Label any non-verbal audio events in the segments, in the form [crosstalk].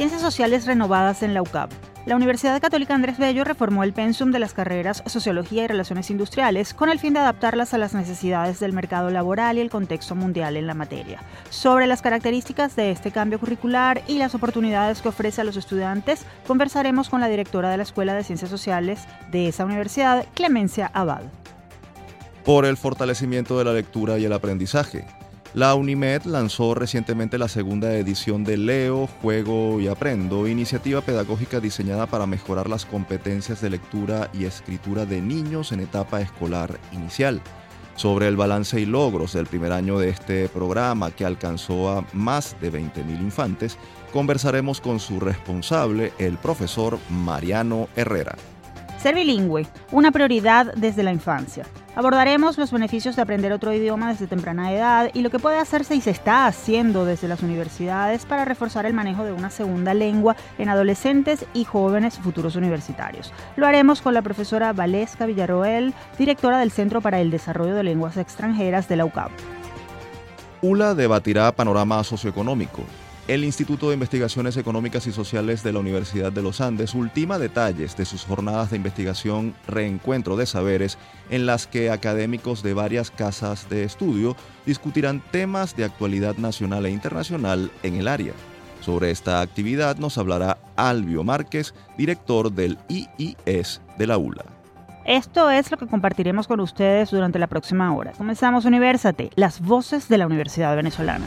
Ciencias Sociales renovadas en la UCAP. La Universidad Católica Andrés Bello reformó el pensum de las carreras Sociología y Relaciones Industriales con el fin de adaptarlas a las necesidades del mercado laboral y el contexto mundial en la materia. Sobre las características de este cambio curricular y las oportunidades que ofrece a los estudiantes, conversaremos con la directora de la Escuela de Ciencias Sociales de esa universidad, Clemencia Abad. Por el fortalecimiento de la lectura y el aprendizaje. La UNIMED lanzó recientemente la segunda edición de Leo, Juego y Aprendo, iniciativa pedagógica diseñada para mejorar las competencias de lectura y escritura de niños en etapa escolar inicial. Sobre el balance y logros del primer año de este programa, que alcanzó a más de 20.000 infantes, conversaremos con su responsable, el profesor Mariano Herrera. Ser bilingüe, una prioridad desde la infancia. Abordaremos los beneficios de aprender otro idioma desde temprana edad y lo que puede hacerse y se está haciendo desde las universidades para reforzar el manejo de una segunda lengua en adolescentes y jóvenes futuros universitarios. Lo haremos con la profesora Valesca Villaroel, directora del Centro para el Desarrollo de Lenguas Extranjeras de la UCAP. ULA debatirá panorama socioeconómico, el Instituto de Investigaciones Económicas y Sociales de la Universidad de los Andes ultima detalles de sus jornadas de investigación Reencuentro de Saberes, en las que académicos de varias casas de estudio discutirán temas de actualidad nacional e internacional en el área. Sobre esta actividad nos hablará Albio Márquez, director del IIS de la ULA. Esto es lo que compartiremos con ustedes durante la próxima hora. Comenzamos Universate, las voces de la Universidad Venezolana.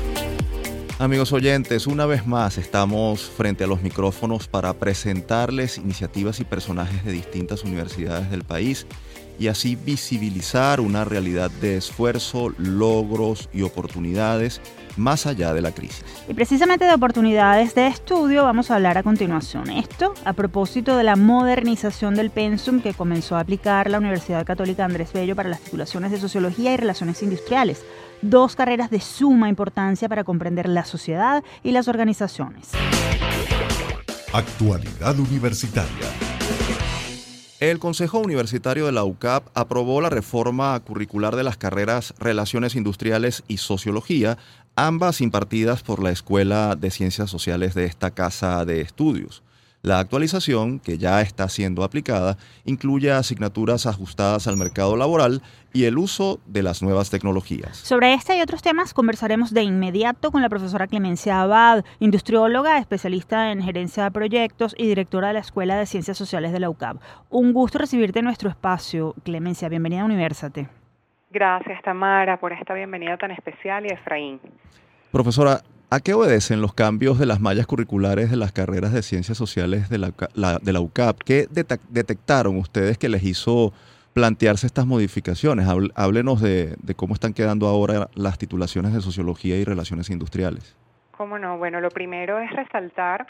Amigos oyentes, una vez más estamos frente a los micrófonos para presentarles iniciativas y personajes de distintas universidades del país y así visibilizar una realidad de esfuerzo, logros y oportunidades más allá de la crisis. Y precisamente de oportunidades de estudio vamos a hablar a continuación. Esto a propósito de la modernización del pensum que comenzó a aplicar la Universidad Católica Andrés Bello para las titulaciones de Sociología y Relaciones Industriales dos carreras de suma importancia para comprender la sociedad y las organizaciones. Actualidad Universitaria. El Consejo Universitario de la UCAP aprobó la reforma curricular de las carreras Relaciones Industriales y Sociología, ambas impartidas por la Escuela de Ciencias Sociales de esta casa de estudios. La actualización, que ya está siendo aplicada, incluye asignaturas ajustadas al mercado laboral y el uso de las nuevas tecnologías. Sobre este y otros temas conversaremos de inmediato con la profesora Clemencia Abad, industrióloga, especialista en gerencia de proyectos y directora de la Escuela de Ciencias Sociales de la UCAP. Un gusto recibirte en nuestro espacio. Clemencia, bienvenida a Universate. Gracias, Tamara, por esta bienvenida tan especial y Efraín. Profesora, ¿A qué obedecen los cambios de las mallas curriculares de las carreras de ciencias sociales de la, de la UCAP? ¿Qué detectaron ustedes que les hizo plantearse estas modificaciones? Háblenos de, cómo están quedando ahora las titulaciones de sociología y relaciones industriales. Cómo no, bueno, lo primero es resaltar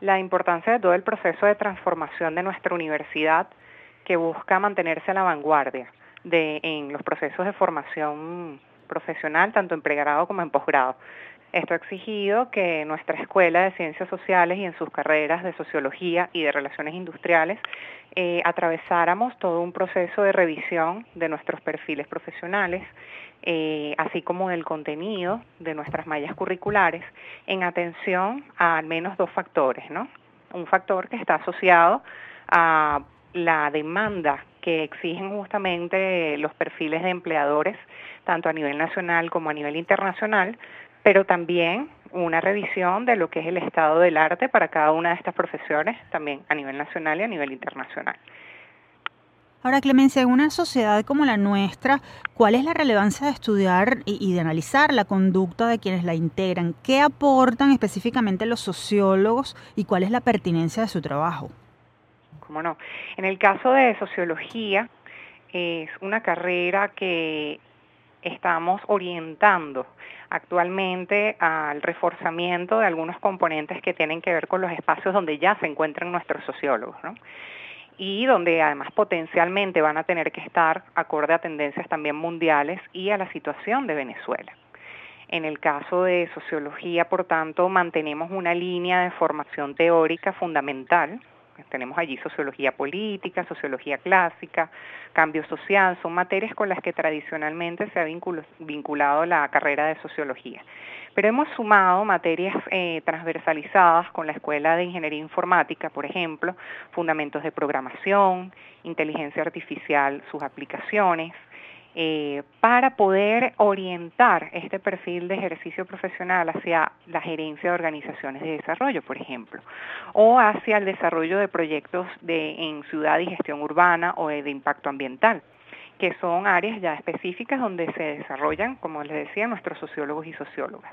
la importancia de todo el proceso de transformación de nuestra universidad que busca mantenerse a la vanguardia de, en los procesos de formación profesional, tanto en pregrado como en posgrado. Esto ha exigido que nuestra Escuela de Ciencias Sociales y en sus carreras de Sociología y de Relaciones Industriales eh, atravesáramos todo un proceso de revisión de nuestros perfiles profesionales, eh, así como del contenido de nuestras mallas curriculares, en atención a al menos dos factores, ¿no? Un factor que está asociado a la demanda que exigen justamente los perfiles de empleadores, tanto a nivel nacional como a nivel internacional, pero también una revisión de lo que es el estado del arte para cada una de estas profesiones, también a nivel nacional y a nivel internacional. Ahora, Clemencia, en una sociedad como la nuestra, ¿cuál es la relevancia de estudiar y, de analizar la conducta de quienes la integran? ¿Qué aportan específicamente los sociólogos y cuál es la pertinencia de su trabajo? ¿Cómo no? En el caso de sociología, es una carrera que estamos orientando actualmente al reforzamiento de algunos componentes que tienen que ver con los espacios donde ya se encuentran nuestros sociólogos, ¿no? y donde además potencialmente van a tener que estar acorde a tendencias también mundiales y a la situación de Venezuela. En el caso de sociología, por tanto, mantenemos una línea de formación teórica fundamental. Tenemos allí sociología política, sociología clásica, cambio social, son materias con las que tradicionalmente se ha vinculado la carrera de sociología. Pero hemos sumado materias eh, transversalizadas con la Escuela de Ingeniería Informática, por ejemplo, fundamentos de programación, inteligencia artificial, sus aplicaciones, eh, para poder orientar este perfil de ejercicio profesional hacia la gerencia de organizaciones de desarrollo, por ejemplo, o hacia el desarrollo de proyectos de, en ciudad y gestión urbana o de impacto ambiental que son áreas ya específicas donde se desarrollan, como les decía, nuestros sociólogos y sociólogas.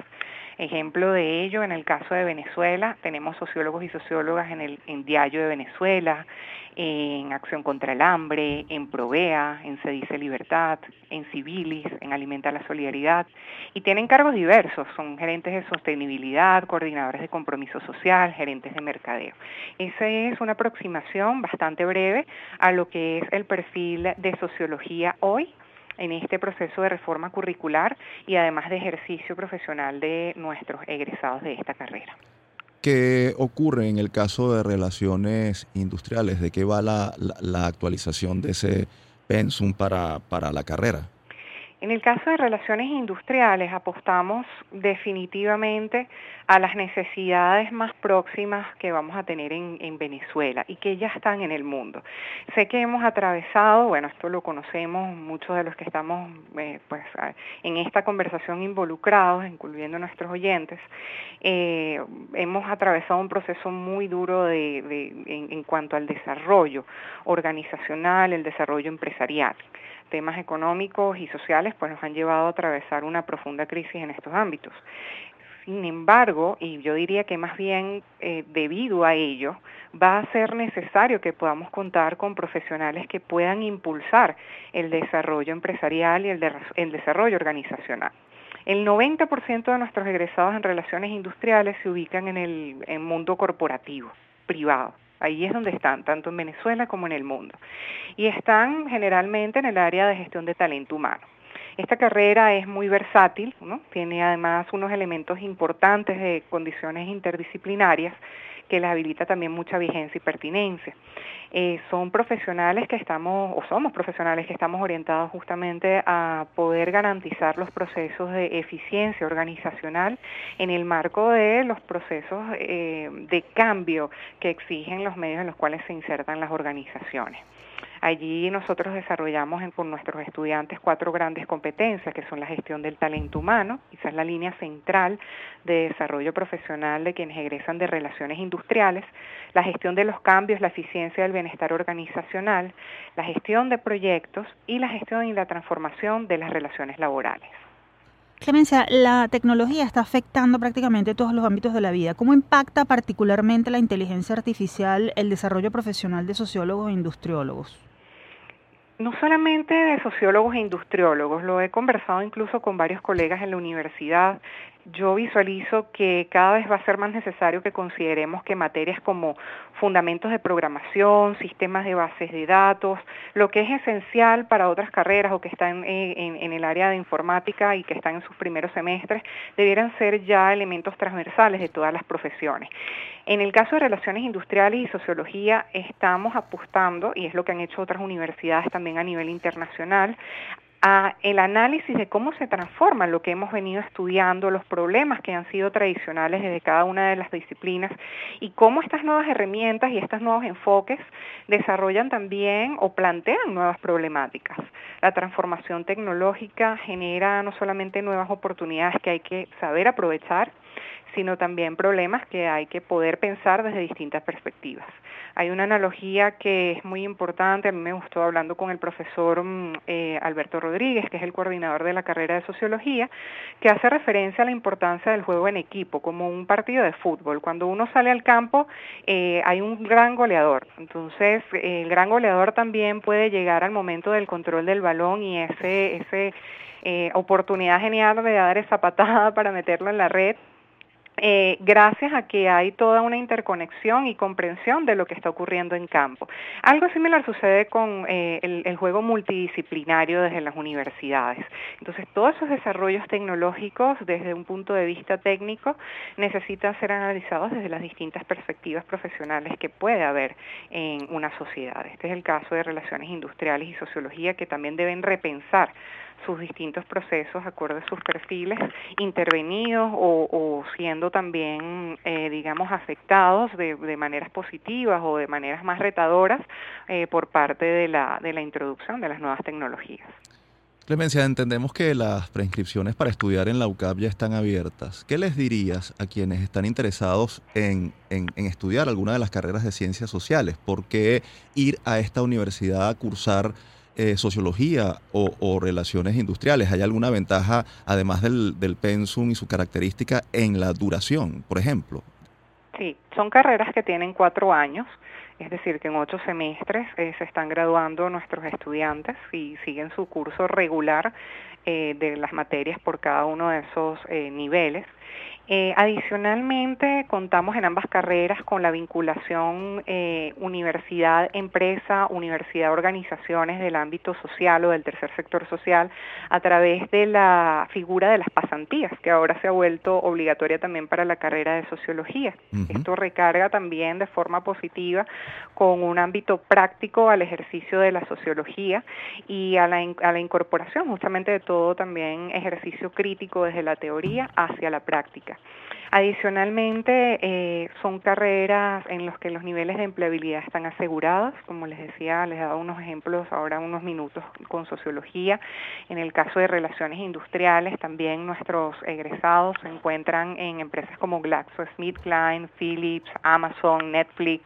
Ejemplo de ello, en el caso de Venezuela, tenemos sociólogos y sociólogas en el Diario de Venezuela, en Acción contra el Hambre, en Provea, en Se Dice Libertad, en Civilis, en Alimenta la Solidaridad, y tienen cargos diversos, son gerentes de sostenibilidad, coordinadores de compromiso social, gerentes de mercadeo. Esa es una aproximación bastante breve a lo que es el perfil de sociología hoy en este proceso de reforma curricular y además de ejercicio profesional de nuestros egresados de esta carrera. ¿Qué ocurre en el caso de relaciones industriales? ¿De qué va la, actualización de ese pensum para, para la carrera? En el caso de relaciones industriales apostamos definitivamente a las necesidades más próximas que vamos a tener en, Venezuela y que ya están en el mundo. Sé que hemos atravesado, bueno, esto lo conocemos muchos de los que estamos eh, pues, en esta conversación involucrados, incluyendo nuestros oyentes, eh, hemos atravesado un proceso muy duro de, en, en cuanto al desarrollo organizacional, el desarrollo empresarial temas económicos y sociales pues nos han llevado a atravesar una profunda crisis en estos ámbitos. Sin embargo, y yo diría que más bien eh, debido a ello, va a ser necesario que podamos contar con profesionales que puedan impulsar el desarrollo empresarial y el, el desarrollo organizacional. El 90% de nuestros egresados en relaciones industriales se ubican en el mundo corporativo, privado. Ahí es donde están, tanto en Venezuela como en el mundo. Y están generalmente en el área de gestión de talento humano. Esta carrera es muy versátil, ¿no? tiene además unos elementos importantes de condiciones interdisciplinarias que les habilita también mucha vigencia y pertinencia. Eh, son profesionales que estamos, o somos profesionales que estamos orientados justamente a poder garantizar los procesos de eficiencia organizacional en el marco de los procesos eh, de cambio que exigen los medios en los cuales se insertan las organizaciones. Allí nosotros desarrollamos con nuestros estudiantes cuatro grandes competencias, que son la gestión del talento humano, quizás la línea central de desarrollo profesional de quienes egresan de relaciones industriales, la gestión de los cambios, la eficiencia del bienestar organizacional, la gestión de proyectos y la gestión y la transformación de las relaciones laborales. Clemencia, la tecnología está afectando prácticamente todos los ámbitos de la vida. ¿Cómo impacta particularmente la inteligencia artificial el desarrollo profesional de sociólogos e industriólogos? No solamente de sociólogos e industriólogos, lo he conversado incluso con varios colegas en la universidad yo visualizo que cada vez va a ser más necesario que consideremos que materias como fundamentos de programación, sistemas de bases de datos, lo que es esencial para otras carreras o que están en, en, el área de informática y que están en sus primeros semestres, debieran ser ya elementos transversales de todas las profesiones. En el caso de relaciones industriales y sociología estamos apostando, y es lo que han hecho otras universidades también a nivel internacional, a el análisis de cómo se transforma lo que hemos venido estudiando, los problemas que han sido tradicionales desde cada una de las disciplinas y cómo estas nuevas herramientas y estos nuevos enfoques desarrollan también o plantean nuevas problemáticas. La transformación tecnológica genera no solamente nuevas oportunidades que hay que saber aprovechar, sino también problemas que hay que poder pensar desde distintas perspectivas. Hay una analogía que es muy importante, a mí me gustó hablando con el profesor mm, eh, Alberto Rodríguez, que es el coordinador de la carrera de sociología, que hace referencia a la importancia del juego en equipo, como un partido de fútbol. Cuando uno sale al campo eh, hay un gran goleador, entonces el gran goleador también puede llegar al momento del control del balón y ese, ese eh, oportunidad genial de dar esa patada [laughs] para meterlo en la red eh, gracias a que hay toda una interconexión y comprensión de lo que está ocurriendo en campo. Algo similar sucede con eh, el, juego multidisciplinario desde las universidades. Entonces, todos esos desarrollos tecnológicos desde un punto de vista técnico necesitan ser analizados desde las distintas perspectivas profesionales que puede haber en una sociedad. Este es el caso de relaciones industriales y sociología que también deben repensar sus distintos procesos acorde a sus perfiles, intervenidos o, siendo también, eh, digamos, afectados de, maneras positivas o de maneras más retadoras eh, por parte de la, de la introducción de las nuevas tecnologías. Clemencia, entendemos que las preinscripciones para estudiar en la UCAP ya están abiertas. ¿Qué les dirías a quienes están interesados en, estudiar alguna de las carreras de ciencias sociales? ¿Por qué ir a esta universidad a cursar eh, sociología o, relaciones industriales? ¿Hay alguna ventaja, además del, del pensum y su característica, en la duración, por ejemplo? Sí, son carreras que tienen cuatro años, es decir, que en ocho semestres eh, se están graduando nuestros estudiantes y siguen su curso regular eh, de las materias por cada uno de esos niveles. Eh, adicionalmente, contamos en ambas carreras con la vinculación eh, universidad-empresa, universidad-organizaciones del ámbito social o del tercer sector social a través de la figura de las pasantías, que ahora se ha vuelto obligatoria también para la carrera de sociología. Esto recarga también de forma positiva con un ámbito práctico al ejercicio de la sociología y a la, a la incorporación justamente de todo también ejercicio crítico desde la teoría hacia la práctica. Adicionalmente, eh, son carreras en las que los niveles de empleabilidad están asegurados, como les decía, les he dado unos ejemplos ahora unos minutos con sociología. En el caso de relaciones industriales, también nuestros egresados se encuentran en empresas como GlaxoSmithKline, Philips, Amazon, Netflix,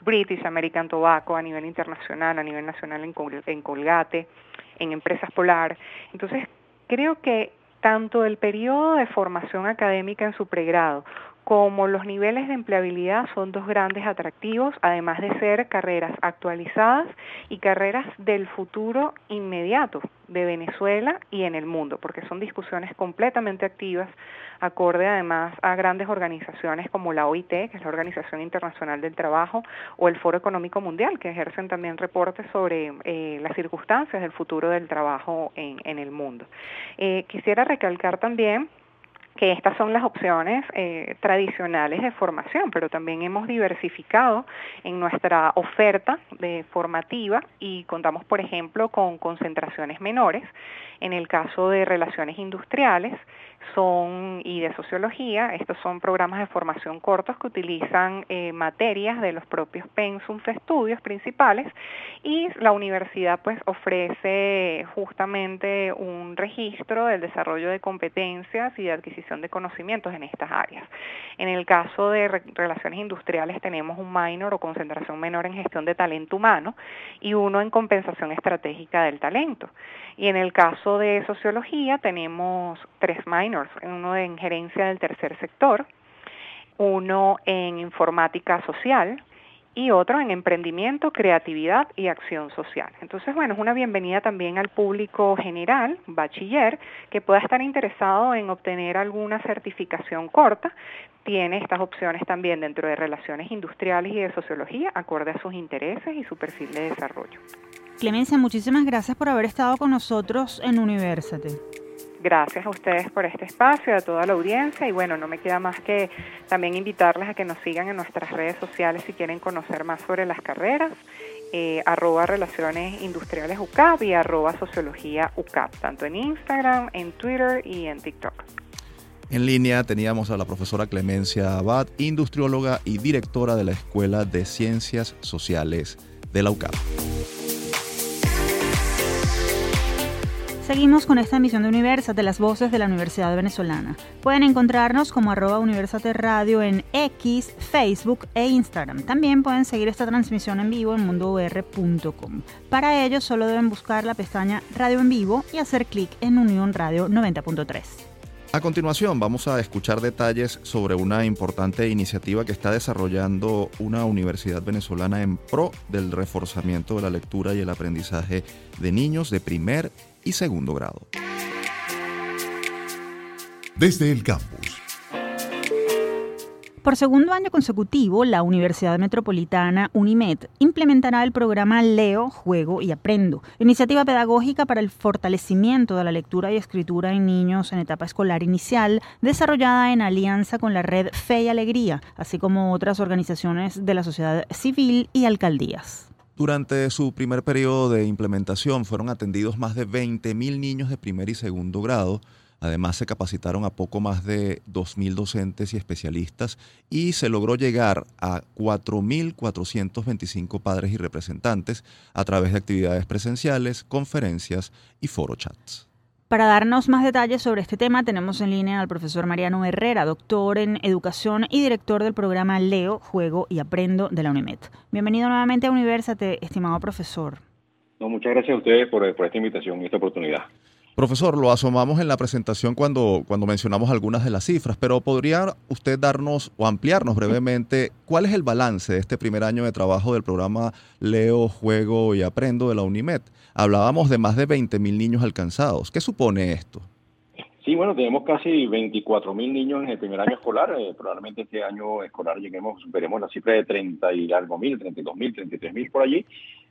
British American Tobacco a nivel internacional, a nivel nacional en Colgate, en empresas Polar. Entonces, creo que tanto el periodo de formación académica en su pregrado como los niveles de empleabilidad son dos grandes atractivos, además de ser carreras actualizadas y carreras del futuro inmediato de Venezuela y en el mundo, porque son discusiones completamente activas, acorde además a grandes organizaciones como la OIT, que es la Organización Internacional del Trabajo, o el Foro Económico Mundial, que ejercen también reportes sobre eh, las circunstancias del futuro del trabajo en, el mundo. Eh, quisiera recalcar también que estas son las opciones eh, tradicionales de formación, pero también hemos diversificado en nuestra oferta de formativa y contamos, por ejemplo, con concentraciones menores. En el caso de relaciones industriales, son y de sociología, estos son programas de formación cortos que utilizan eh, materias de los propios pensums de estudios principales y la universidad pues ofrece justamente un registro del desarrollo de competencias y de adquisición de conocimientos en estas áreas. En el caso de relaciones industriales tenemos un minor o concentración menor en gestión de talento humano y uno en compensación estratégica del talento. Y en el caso de sociología tenemos tres minors, uno en gerencia del tercer sector, uno en informática social y otro en emprendimiento, creatividad y acción social. Entonces, bueno, es una bienvenida también al público general, bachiller, que pueda estar interesado en obtener alguna certificación corta. Tiene estas opciones también dentro de relaciones industriales y de sociología, acorde a sus intereses y su perfil de desarrollo. Clemencia, muchísimas gracias por haber estado con nosotros en Universate. Gracias a ustedes por este espacio, a toda la audiencia y bueno, no me queda más que también invitarles a que nos sigan en nuestras redes sociales si quieren conocer más sobre las carreras, eh, arroba relaciones industriales UCAP y arroba sociología UCAP, tanto en Instagram, en Twitter y en TikTok. En línea teníamos a la profesora Clemencia Abad, industrióloga y directora de la Escuela de Ciencias Sociales de la UCAP. Seguimos con esta emisión de Universate, las voces de la Universidad Venezolana. Pueden encontrarnos como arroba Universate Radio en X, Facebook e Instagram. También pueden seguir esta transmisión en vivo en mundour.com. Para ello solo deben buscar la pestaña Radio en Vivo y hacer clic en Unión Radio 90.3. A continuación vamos a escuchar detalles sobre una importante iniciativa que está desarrollando una universidad venezolana en pro del reforzamiento de la lectura y el aprendizaje de niños de primer y segundo grado. Desde el campus. Por segundo año consecutivo, la Universidad Metropolitana UNIMED implementará el programa Leo, Juego y Aprendo, iniciativa pedagógica para el fortalecimiento de la lectura y escritura en niños en etapa escolar inicial, desarrollada en alianza con la red Fe y Alegría, así como otras organizaciones de la sociedad civil y alcaldías. Durante su primer periodo de implementación fueron atendidos más de 20.000 niños de primer y segundo grado. Además se capacitaron a poco más de 2.000 docentes y especialistas y se logró llegar a 4.425 padres y representantes a través de actividades presenciales, conferencias y foro chats. Para darnos más detalles sobre este tema tenemos en línea al profesor Mariano Herrera, doctor en educación y director del programa Leo, Juego y Aprendo de la UNIMED. Bienvenido nuevamente a Universate, estimado profesor. No, muchas gracias a ustedes por, por esta invitación y esta oportunidad. Profesor, lo asomamos en la presentación cuando, cuando mencionamos algunas de las cifras, pero ¿podría usted darnos o ampliarnos brevemente cuál es el balance de este primer año de trabajo del programa Leo, Juego y Aprendo de la UNIMED? Hablábamos de más de 20 mil niños alcanzados. ¿Qué supone esto? Sí, bueno, tenemos casi 24 mil niños en el primer año escolar. Eh, probablemente este año escolar lleguemos, veremos la cifra de 30 y algo mil, 32 mil, 33 mil por allí.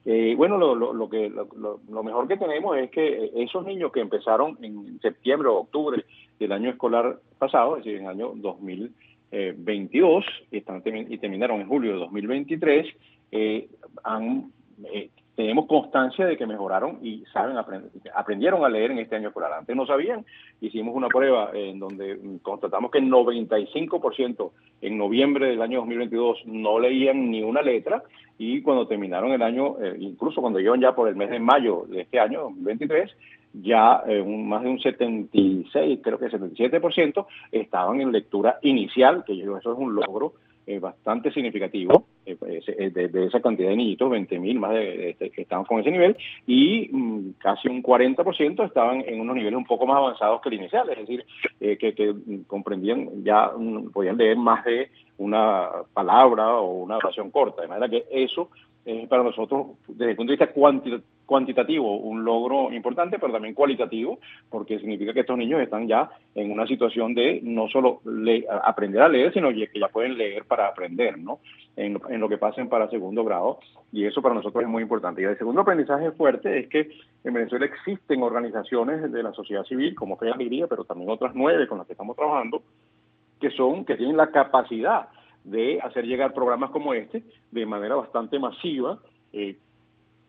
Eh, bueno, lo, lo, que, lo, mejor que tenemos es que esos niños que empezaron en septiembre o octubre del año escolar pasado, es decir, en el año 2022, y, están, y terminaron en julio de 2023, eh, han, eh, tenemos constancia de que mejoraron y saben aprendieron a leer en este año escolar. Antes no sabían, hicimos una prueba en donde constatamos que el 95% en noviembre del año 2022 no leían ni una letra y cuando terminaron el año, eh, incluso cuando iban ya por el mes de mayo de este año 2023, ya eh, más de un 76, creo que 77% estaban en lectura inicial, que eso es un logro eh, bastante significativo eh, eh, de, esa cantidad de niñitos, 20.000 más de, que estaban con ese nivel, y mm, casi un 40% estaban en unos niveles un poco más avanzados que el inicial, es decir, que, comprendían, ya mm, podían leer más de una palabra o una oración corta, de manera que eso es para nosotros, desde el punto de vista cuantitativo, un logro importante, pero también cualitativo, porque significa que estos niños están ya en una situación de no solo aprender a leer, sino que ya pueden leer para aprender, ¿no? En, lo que pasen para segundo grado, y eso para nosotros es muy importante. Y el segundo aprendizaje fuerte es que en Venezuela existen organizaciones de la sociedad civil, como Fe Alegría, pero también otras nueve con las que estamos trabajando, que son, que tienen la capacidad de hacer llegar programas como este de manera bastante masiva, eh,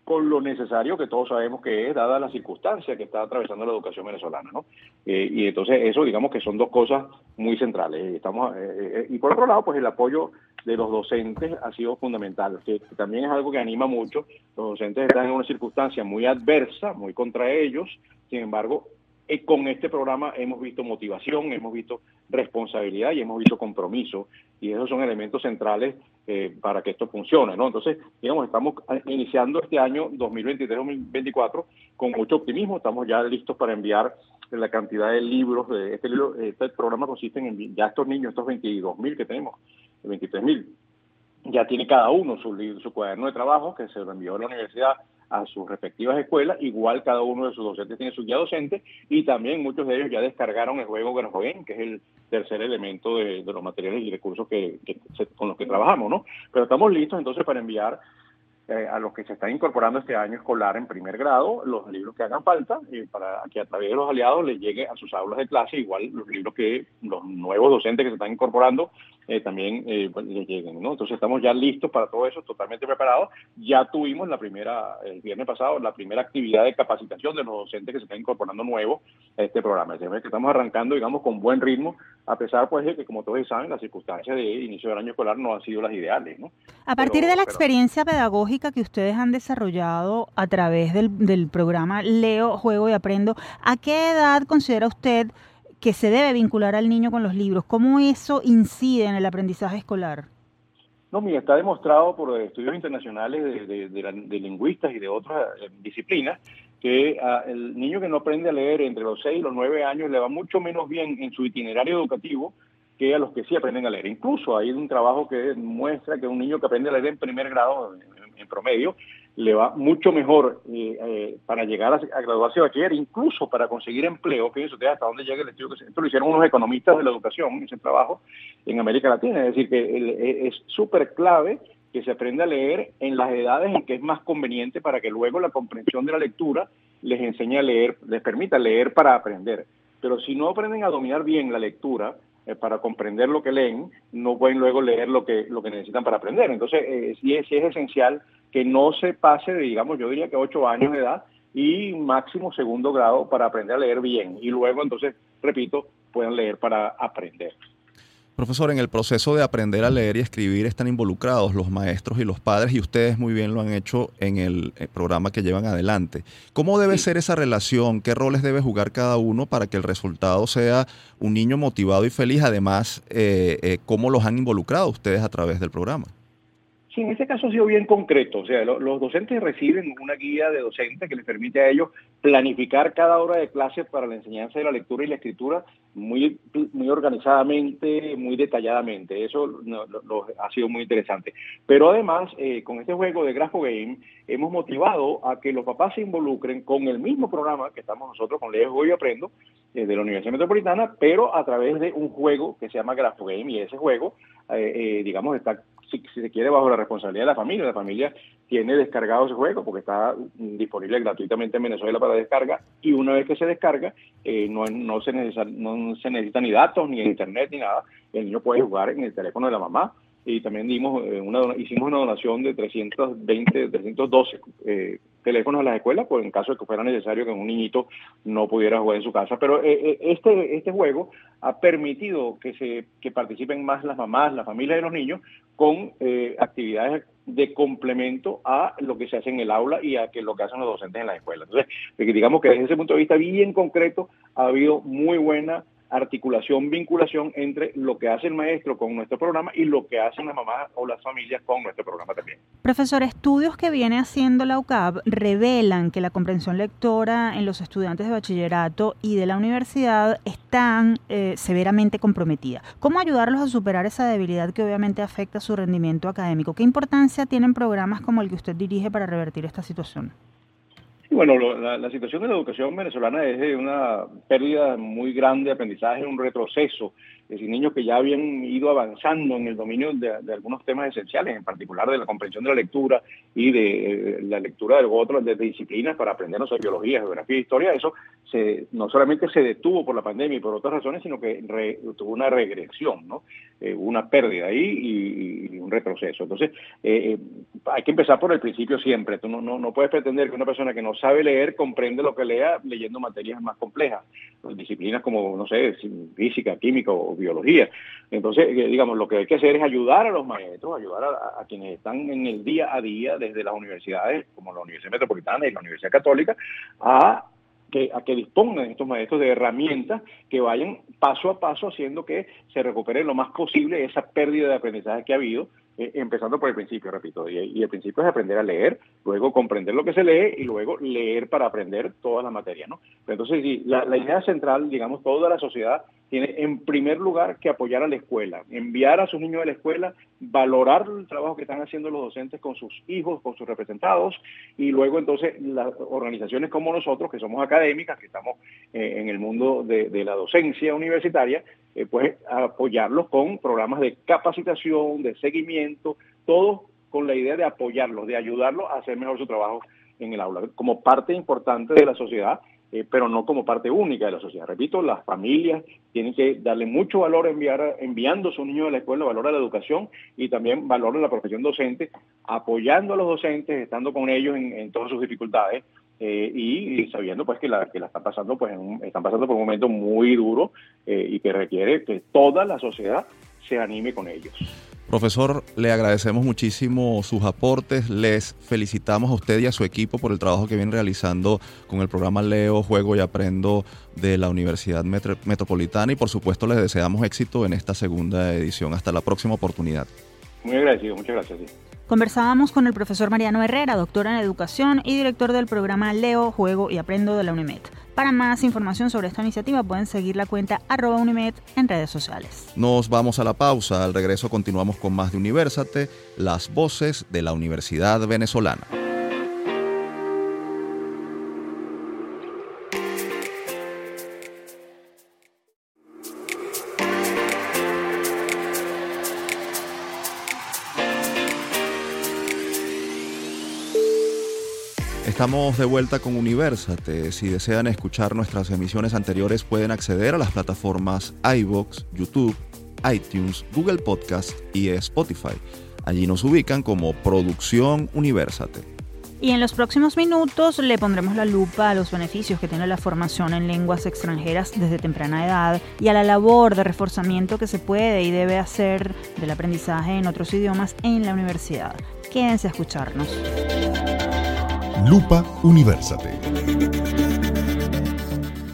con lo necesario que todos sabemos que es, dada la circunstancia que está atravesando la educación venezolana, ¿no? Eh, y entonces eso, digamos que son dos cosas muy centrales. Estamos eh, y por otro lado, pues el apoyo de los docentes ha sido fundamental, también es algo que anima mucho. Los docentes están en una circunstancia muy adversa, muy contra ellos, sin embargo, con este programa hemos visto motivación, hemos visto responsabilidad y hemos visto compromiso y esos son elementos centrales eh, para que esto funcione, ¿no? Entonces, digamos, estamos iniciando este año 2023-2024 con mucho optimismo, estamos ya listos para enviar la cantidad de libros de este libro, este programa consiste en ya estos niños, estos 22 mil que tenemos, 23 mil, ya tiene cada uno su, su cuaderno de trabajo que se lo envió a la universidad a sus respectivas escuelas, igual cada uno de sus docentes tiene su guía docente y también muchos de ellos ya descargaron el juego Grafogen, que es el tercer elemento de, los materiales y recursos que, con los que trabajamos, ¿no? Pero estamos listos entonces para enviar eh, a los que se están incorporando este año escolar en primer grado los libros que hagan falta y para que a través de los aliados les llegue a sus aulas de clase igual los libros que los nuevos docentes que se están incorporando eh, también eh, les lleguen, ¿no? Entonces estamos ya listos para todo eso, totalmente preparados. Ya tuvimos la primera, el viernes pasado, la primera actividad de capacitación de los docentes que se están incorporando nuevos a este programa. Es que estamos arrancando, digamos, con buen ritmo, a pesar, pues, de que, como todos saben, las circunstancias de inicio del año escolar no han sido las ideales, ¿no? A partir de la experiencia pedagógica que ustedes han desarrollado a través del, del programa Leo, Juego y Aprendo, ¿a qué edad considera usted que se debe vincular al niño con los libros. ¿Cómo eso incide en el aprendizaje escolar? No, mira, está demostrado por estudios internacionales de, lingüistas y de otras eh, disciplinas que el niño que no aprende a leer entre los 6 y los 9 años le va mucho menos bien en su itinerario educativo que a los que sí aprenden a leer. Incluso hay un trabajo que muestra que un niño que aprende a leer en primer grado, en promedio, le va mucho mejor eh, eh, para llegar a, a graduarse de bachiller, incluso para conseguir empleo, fíjense ustedes hasta dónde llega el estudio, que esto lo hicieron unos economistas de la educación, ese trabajo, en América Latina, es decir, que e, es súper clave que se aprenda a leer en las edades en que es más conveniente para que luego la comprensión de la lectura les enseñe a leer, les permita leer para aprender. Pero si no aprenden a dominar bien la lectura, eh, para comprender lo que leen, no pueden luego leer lo que, lo que necesitan para aprender. Entonces, eh, sí, es, es esencial que no se pase de, digamos, yo diría que ocho años de edad y máximo segundo grado para aprender a leer bien. Y luego, entonces, repito, puedan leer para aprender. Profesor, en el proceso de aprender a leer y escribir están involucrados los maestros y los padres y ustedes muy bien lo han hecho en el eh, programa que llevan adelante. ¿Cómo debe ser esa relación? ¿Qué roles debe jugar cada uno para que el resultado sea un niño motivado y feliz? Además, eh, eh, ¿cómo los han involucrado ustedes a través del programa? Sí, en este caso ha sido bien concreto. O sea, los docentes reciben una guía de docente que les permite a ellos planificar cada hora de clase para la enseñanza de la lectura y la escritura muy, muy organizadamente, muy detalladamente. Eso ha sido muy interesante. Pero además, eh, con este juego de Grafo Game, hemos motivado a que los papás se involucren con el mismo programa que estamos nosotros con Leo y Aprendo eh, de la Universidad Metropolitana, pero a través de un juego que se llama Grafo Game y ese juego, eh, digamos, está si, se quiere, bajo la responsabilidad de la familia. La familia tiene descargado ese juego porque está disponible gratuitamente en Venezuela para descarga y una vez que se descarga, eh, no, no, se necesita, no se necesita ni datos, ni internet, ni nada. El niño puede jugar en el teléfono de la mamá y también dimos eh, una, hicimos una donación de 320, 312 eh, teléfonos a las escuelas, por en caso de que fuera necesario que un niñito no pudiera jugar en su casa. Pero eh, este, este juego ha permitido que, se, que participen más las mamás, las familias de los niños con actividades de complemento a lo que se hace en el aula y a que lo que hacen los docentes en las escuelas. Entonces, digamos que desde ese punto de vista bien concreto ha habido muy buena articulación, vinculación entre lo que hace el maestro con nuestro programa y lo que hacen las mamás o las familias con nuestro programa también. Profesor, estudios que viene haciendo la UCAP revelan que la comprensión lectora en los estudiantes de bachillerato y de la universidad están eh, severamente comprometida. ¿Cómo ayudarlos a superar esa debilidad que obviamente afecta su rendimiento académico? ¿Qué importancia tienen programas como el que usted dirige para revertir esta situación? Bueno, la, situación de la educación venezolana es de una pérdida muy grande de aprendizaje, un retroceso. Es decir, niños que ya habían ido avanzando en el dominio de, algunos temas esenciales, en particular de la comprensión de la lectura y de eh, la lectura de otras de, disciplinas para aprender, no biología, geografía, historia, eso no solamente se detuvo por la pandemia y por otras razones, sino que tuvo una regresión, ¿no? Eh, una pérdida ahí y, un retroceso. Entonces, eh, hay que empezar por el principio siempre. Tú no, no, no puedes pretender que una persona que no sabe leer comprende lo que lea leyendo materias más complejas, disciplinas como, no sé, física, química o biología. Entonces, eh, digamos, lo que hay que hacer es ayudar a los maestros, ayudar a, quienes están en el día a día desde las universidades, como la Universidad Metropolitana y la Universidad Católica, a a que dispongan estos maestros de herramientas que vayan paso a paso haciendo que se recupere lo más posible esa pérdida de aprendizaje que ha habido eh, empezando por el principio, repito, y, el principio es aprender a leer, luego comprender lo que se lee y luego leer para aprender toda la materia, ¿no? entonces, la, la idea central, digamos, toda la sociedad tiene en primer lugar que apoyar a la escuela, enviar a sus niños a la escuela, valorar el trabajo que están haciendo los docentes con sus hijos, con sus representados, y luego entonces las organizaciones como nosotros, que somos académicas, que estamos eh, en el mundo de, la docencia universitaria, eh, pues apoyarlos con programas de capacitación, de seguimiento, todo con la idea de apoyarlos, de ayudarlos a hacer mejor su trabajo en el aula, como parte importante de la sociedad eh, pero no como parte única de la sociedad. Repito, las familias tienen que darle mucho valor enviar, enviando a sus niños a la escuela, valor a la educación y también valor a la profesión docente, apoyando a los docentes, estando con ellos en, todas sus dificultades. Eh, y, sabiendo pues que la que la están pasando pues están pasando por un momento muy duro eh, y que requiere que toda la sociedad se anime con ellos. Profesor, le agradecemos muchísimo sus aportes, les felicitamos a usted y a su equipo por el trabajo que vienen realizando con el programa Leo, Juego y Aprendo de la Universidad Metropolitana y por supuesto les deseamos éxito en esta segunda edición. Hasta la próxima oportunidad. Muy agradecido, muchas gracias. Conversábamos con el profesor Mariano Herrera, doctor en educación y director del programa Leo, Juego y Aprendo de la UNIMED. Para más información sobre esta iniciativa pueden seguir la cuenta arroba Unimed en redes sociales. Nos vamos a la pausa. Al regreso continuamos con más de Universate, las voces de la Universidad Venezolana. Estamos de vuelta con Universate. Si desean escuchar nuestras emisiones anteriores pueden acceder a las plataformas iVoox, YouTube, iTunes, Google Podcast y Spotify. Allí nos ubican como Producción Universate. Y en los próximos minutos le pondremos la lupa a los beneficios que tiene la formación en lenguas extranjeras desde temprana edad y a la labor de reforzamiento que se puede y debe hacer del aprendizaje en otros idiomas en la universidad. Quédense a escucharnos. Lupa Universate.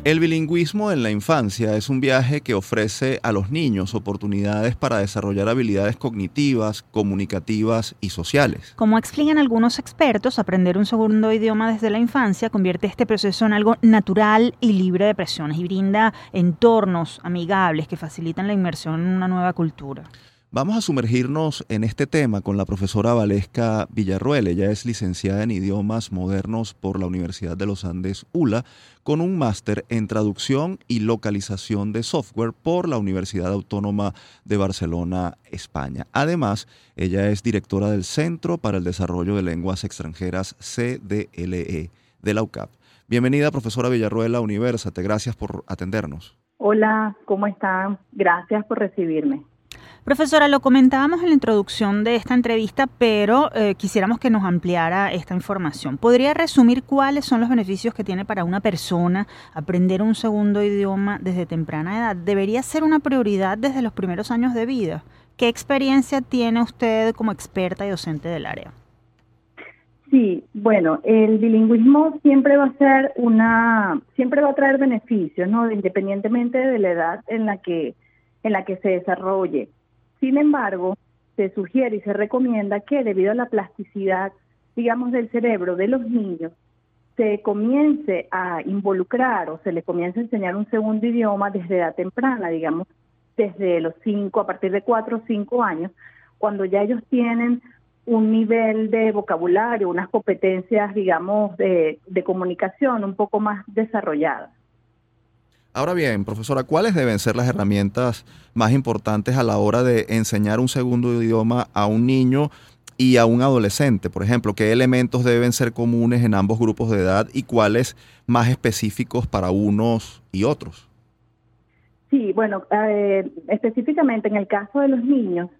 El bilingüismo en la infancia es un viaje que ofrece a los niños oportunidades para desarrollar habilidades cognitivas, comunicativas y sociales. Como explican algunos expertos, aprender un segundo idioma desde la infancia convierte este proceso en algo natural y libre de presiones y brinda entornos amigables que facilitan la inmersión en una nueva cultura. Vamos a sumergirnos en este tema con la profesora Valesca Villarruel. Ella es licenciada en idiomas modernos por la Universidad de los Andes ULA, con un máster en traducción y localización de software por la Universidad Autónoma de Barcelona, España. Además, ella es directora del Centro para el Desarrollo de Lenguas Extranjeras CDLE de la UCAP. Bienvenida, profesora Villarruel, a Universate. Gracias por atendernos. Hola, ¿cómo están? Gracias por recibirme. Profesora, lo comentábamos en la introducción de esta entrevista, pero eh, quisiéramos que nos ampliara esta información. ¿Podría resumir cuáles son los beneficios que tiene para una persona aprender un segundo idioma desde temprana edad? ¿Debería ser una prioridad desde los primeros años de vida? ¿Qué experiencia tiene usted como experta y docente del área? Sí, bueno, el bilingüismo siempre va a ser una, siempre va a traer beneficios, ¿no? Independientemente de la edad en la que, en la que se desarrolle. Sin embargo, se sugiere y se recomienda que debido a la plasticidad, digamos, del cerebro de los niños, se comience a involucrar o se le comience a enseñar un segundo idioma desde edad temprana, digamos, desde los cinco, a partir de cuatro o cinco años, cuando ya ellos tienen un nivel de vocabulario, unas competencias, digamos, de, de comunicación un poco más desarrolladas. Ahora bien, profesora, ¿cuáles deben ser las herramientas más importantes a la hora de enseñar un segundo idioma a un niño y a un adolescente? Por ejemplo, ¿qué elementos deben ser comunes en ambos grupos de edad y cuáles más específicos para unos y otros? Sí, bueno, eh, específicamente en el caso de los niños,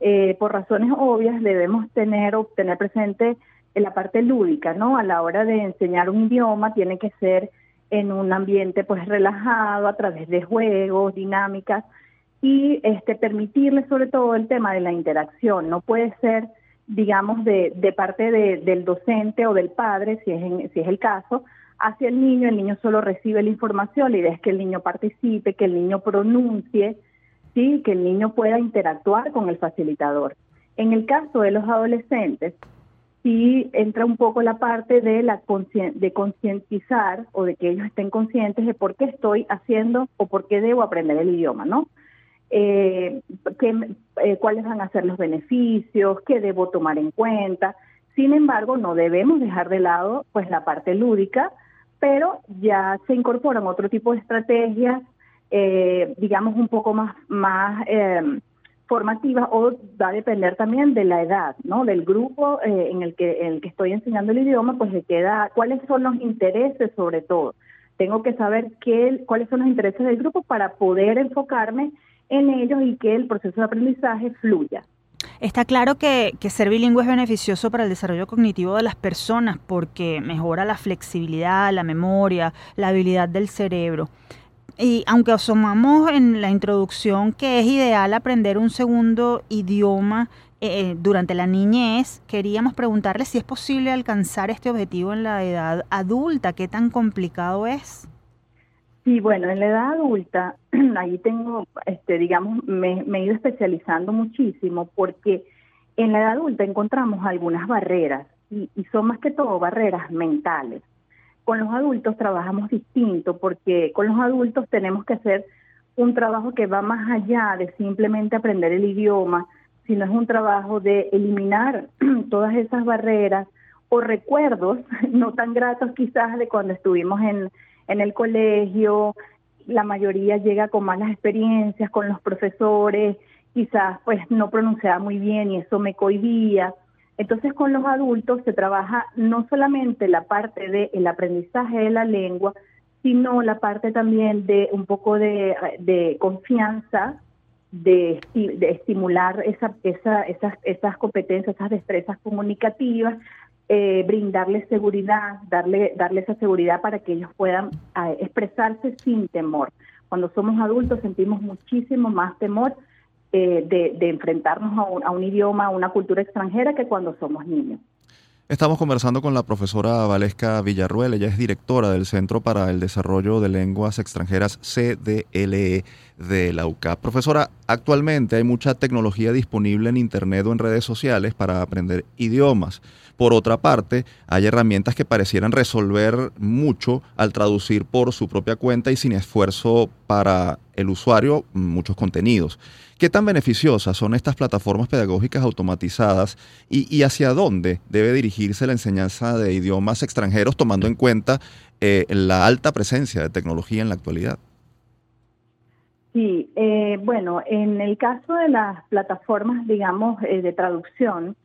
eh, por razones obvias debemos tener o tener presente la parte lúdica, ¿no? A la hora de enseñar un idioma tiene que ser en un ambiente pues relajado a través de juegos, dinámicas y este permitirle sobre todo el tema de la interacción. No puede ser, digamos, de, de parte del docente o del padre, si es, si es el caso, hacia el niño, el niño solo recibe la información, la idea es que el niño participe, que el niño pronuncie, ¿sí? que el niño pueda interactuar con el facilitador. En el caso de los adolescentes, sí entra un poco la parte de la de concientizar o de que ellos estén conscientes de por qué estoy haciendo o por qué debo aprender el idioma, ¿no? Eh, eh, cuáles van a ser los beneficios, qué debo tomar en cuenta. Sin embargo, no debemos dejar de lado pues la parte lúdica, pero ya se incorporan otro tipo de estrategias, eh, digamos un poco más, más formativa o va a depender también de la edad, ¿no? Del grupo eh, en el que en el que estoy enseñando el idioma, pues de qué edad, cuáles son los intereses sobre todo. tengo que saber qué, cuáles son los intereses del grupo para poder enfocarme en ellos y que el proceso de aprendizaje fluya. Está claro que, ser bilingüe es beneficioso para el desarrollo cognitivo de las personas porque mejora la flexibilidad, la memoria, la habilidad del cerebro. Y aunque asomamos en la introducción que es ideal aprender un segundo idioma eh, durante la niñez, queríamos preguntarle si es posible alcanzar este objetivo en la edad adulta. ¿Qué tan complicado es? Sí, bueno, en la edad adulta, [clears throat] ahí tengo, este, digamos, me, he ido especializando muchísimo porque en la edad adulta encontramos algunas barreras y, y son más que todo barreras mentales. Con los adultos trabajamos distinto porque con los adultos tenemos que hacer un trabajo que va más allá de simplemente aprender el idioma, sino es un trabajo de eliminar [clears throat] todas esas barreras o recuerdos [laughs] no tan gratos quizás de cuando estuvimos en, en el colegio, la mayoría llega con malas experiencias con los profesores, quizás pues no pronunciaba muy bien y eso me cohibía. Entonces con los adultos se trabaja no solamente la parte del aprendizaje de la lengua, sino la parte también de un poco de, de confianza de, estimular esa, esa, esas, competencias, esas destrezas comunicativas, eh, brindarles seguridad, darle, darle esa seguridad para que ellos puedan ah, expresarse sin temor. Cuando somos adultos sentimos muchísimo más temor eh, de, enfrentarnos a un, a un idioma, a una cultura extranjera que cuando somos niños. Estamos conversando con la profesora Valesca Villarruel, ella es directora del Centro para el Desarrollo de Lenguas Extranjeras CDLE de la UCAP. Profesora, actualmente hay mucha tecnología disponible en Internet o en redes sociales para aprender idiomas. Por otra parte, hay herramientas que parecieran resolver mucho al traducir por su propia cuenta y sin esfuerzo para el usuario muchos contenidos. ¿Qué tan beneficiosas son estas plataformas pedagógicas automatizadas y, hacia dónde debe dirigirse la enseñanza de idiomas extranjeros tomando en cuenta eh, la alta presencia de tecnología en la actualidad? Sí, eh, bueno, en el caso de las plataformas, digamos, eh, de traducción,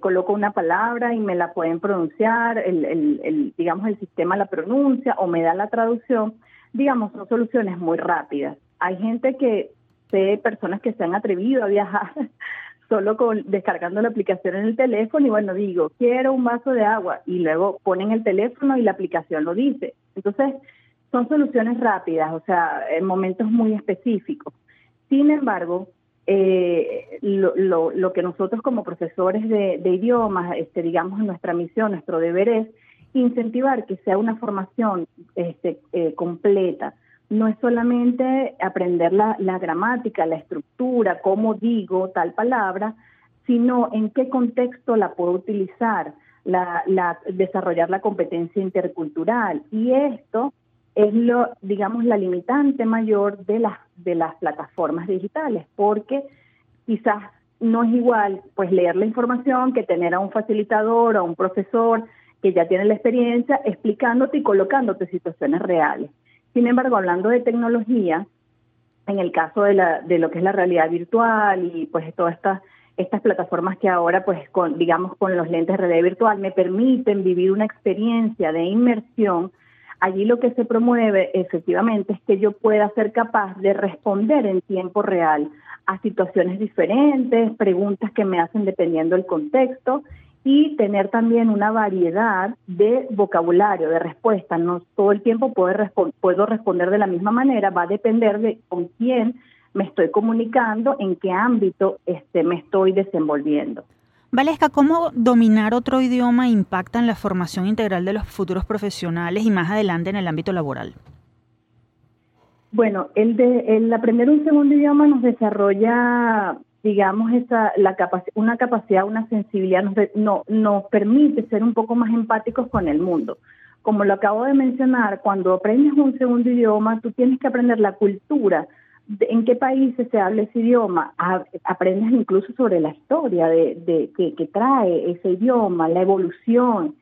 coloco una palabra y me la pueden pronunciar, el, digamos, el sistema la pronuncia o me da la traducción, digamos, son soluciones muy rápidas. Hay gente que sé personas que se han atrevido a viajar [laughs] solo con descargando la aplicación en el teléfono y bueno, digo, quiero un vaso de agua y luego ponen el teléfono y la aplicación lo dice. Entonces, son soluciones rápidas, o sea, en momentos muy específicos. Sin embargo, eh, lo, lo, lo, que nosotros como profesores de, de idiomas, este, digamos, nuestra misión, nuestro deber es incentivar que sea una formación este, eh, completa, no es solamente aprender la, gramática, la estructura, cómo digo tal palabra, sino en qué contexto la puedo utilizar, la, desarrollar la competencia intercultural. Y esto es lo, digamos, la limitante mayor de las, de las plataformas digitales, porque quizás no es igual pues leer la información que tener a un facilitador o a un profesor que ya tiene la experiencia explicándote y colocándote situaciones reales. Sin embargo, hablando de tecnología, en el caso de, la, de lo que es la realidad virtual y pues todas estas estas plataformas que ahora, pues, con, digamos, con los lentes de realidad virtual, me permiten vivir una experiencia de inmersión, allí lo que se promueve efectivamente es que yo pueda ser capaz de responder en tiempo real a situaciones diferentes, preguntas que me hacen dependiendo del contexto y tener también una variedad de vocabulario, de respuesta. No todo el tiempo puedo, puedo responder de la misma manera, va a depender de con quién me estoy comunicando, en qué ámbito este, me estoy desenvolviendo. Valesca, ¿cómo dominar otro idioma impacta en la formación integral de los futuros profesionales y más adelante en el ámbito laboral? Bueno, el, de, el aprender un segundo idioma nos desarrolla digamos, esa, la una capacidad, una sensibilidad, nos, no, nos permite ser un poco más empáticos con el mundo. Como lo acabo de mencionar, cuando aprendes un segundo idioma, tú tienes que aprender la cultura, en qué países se habla ese idioma, aprendes incluso sobre la historia de, que, que, trae ese idioma, la evolución,